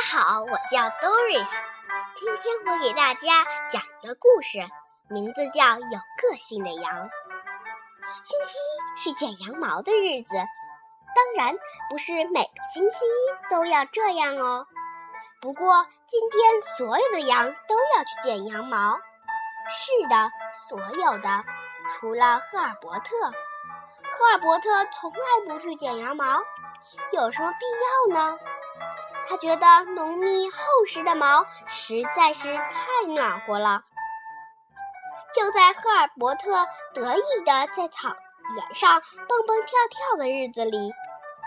大家好我叫 Doris。今天我给大家讲一个故事，名字叫《有个性的羊》。星期一是剪羊毛的日子，当然不是每个星期一都要这样哦。不过今天所有的羊都要去剪羊毛。是的，所有的，除了赫尔伯特。赫尔伯特从来不去剪羊毛，有什么必要呢？他觉得浓密厚实的毛实在是太暖和了。就在赫尔伯特得意地在草原上蹦蹦跳跳的日子里，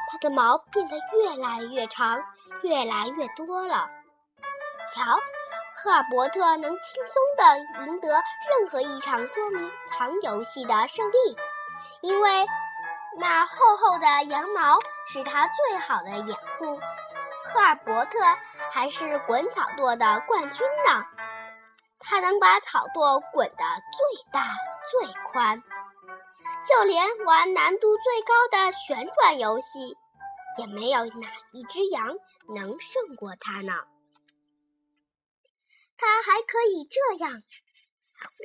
他的毛变得越来越长，越来越多了。瞧，赫尔伯特能轻松地赢得任何一场捉迷藏游戏的胜利，因为那厚厚的羊毛是他最好的掩护。赫尔伯特还是滚草垛的冠军呢，他能把草垛滚得最大最宽，就连玩难度最高的旋转游戏，也没有哪一只羊能胜过他呢。他还可以这样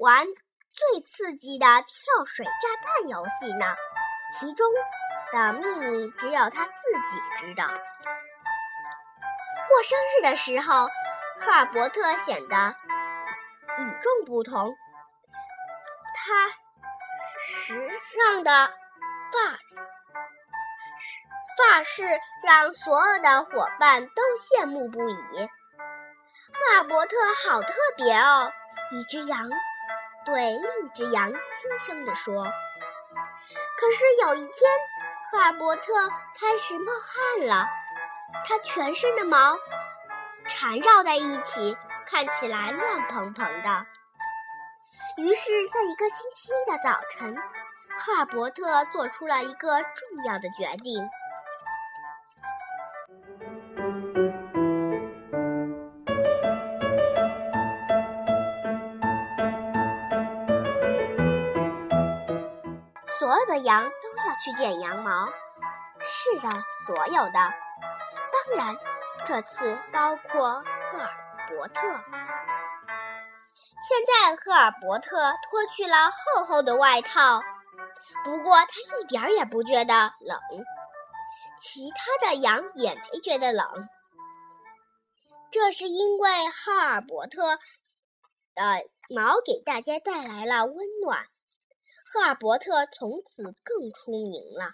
玩最刺激的跳水炸弹游戏呢，其中的秘密只有他自己知道。过生日的时候，赫尔伯特显得与众不同。他时尚的发发饰让所有的伙伴都羡慕不已。赫尔伯特好特别哦！一只羊对另一只羊轻声地说。可是有一天，赫尔伯特开始冒汗了。它全身的毛缠绕在一起，看起来乱蓬蓬的。于是，在一个星期的早晨，赫尔伯特做出了一个重要的决定。所有的羊都要去剪羊毛。是的，所有的。当然，这次包括赫尔伯特。现在，赫尔伯特脱去了厚厚的外套，不过他一点也不觉得冷。其他的羊也没觉得冷，这是因为赫尔伯特的毛给大家带来了温暖。赫尔伯特从此更出名了。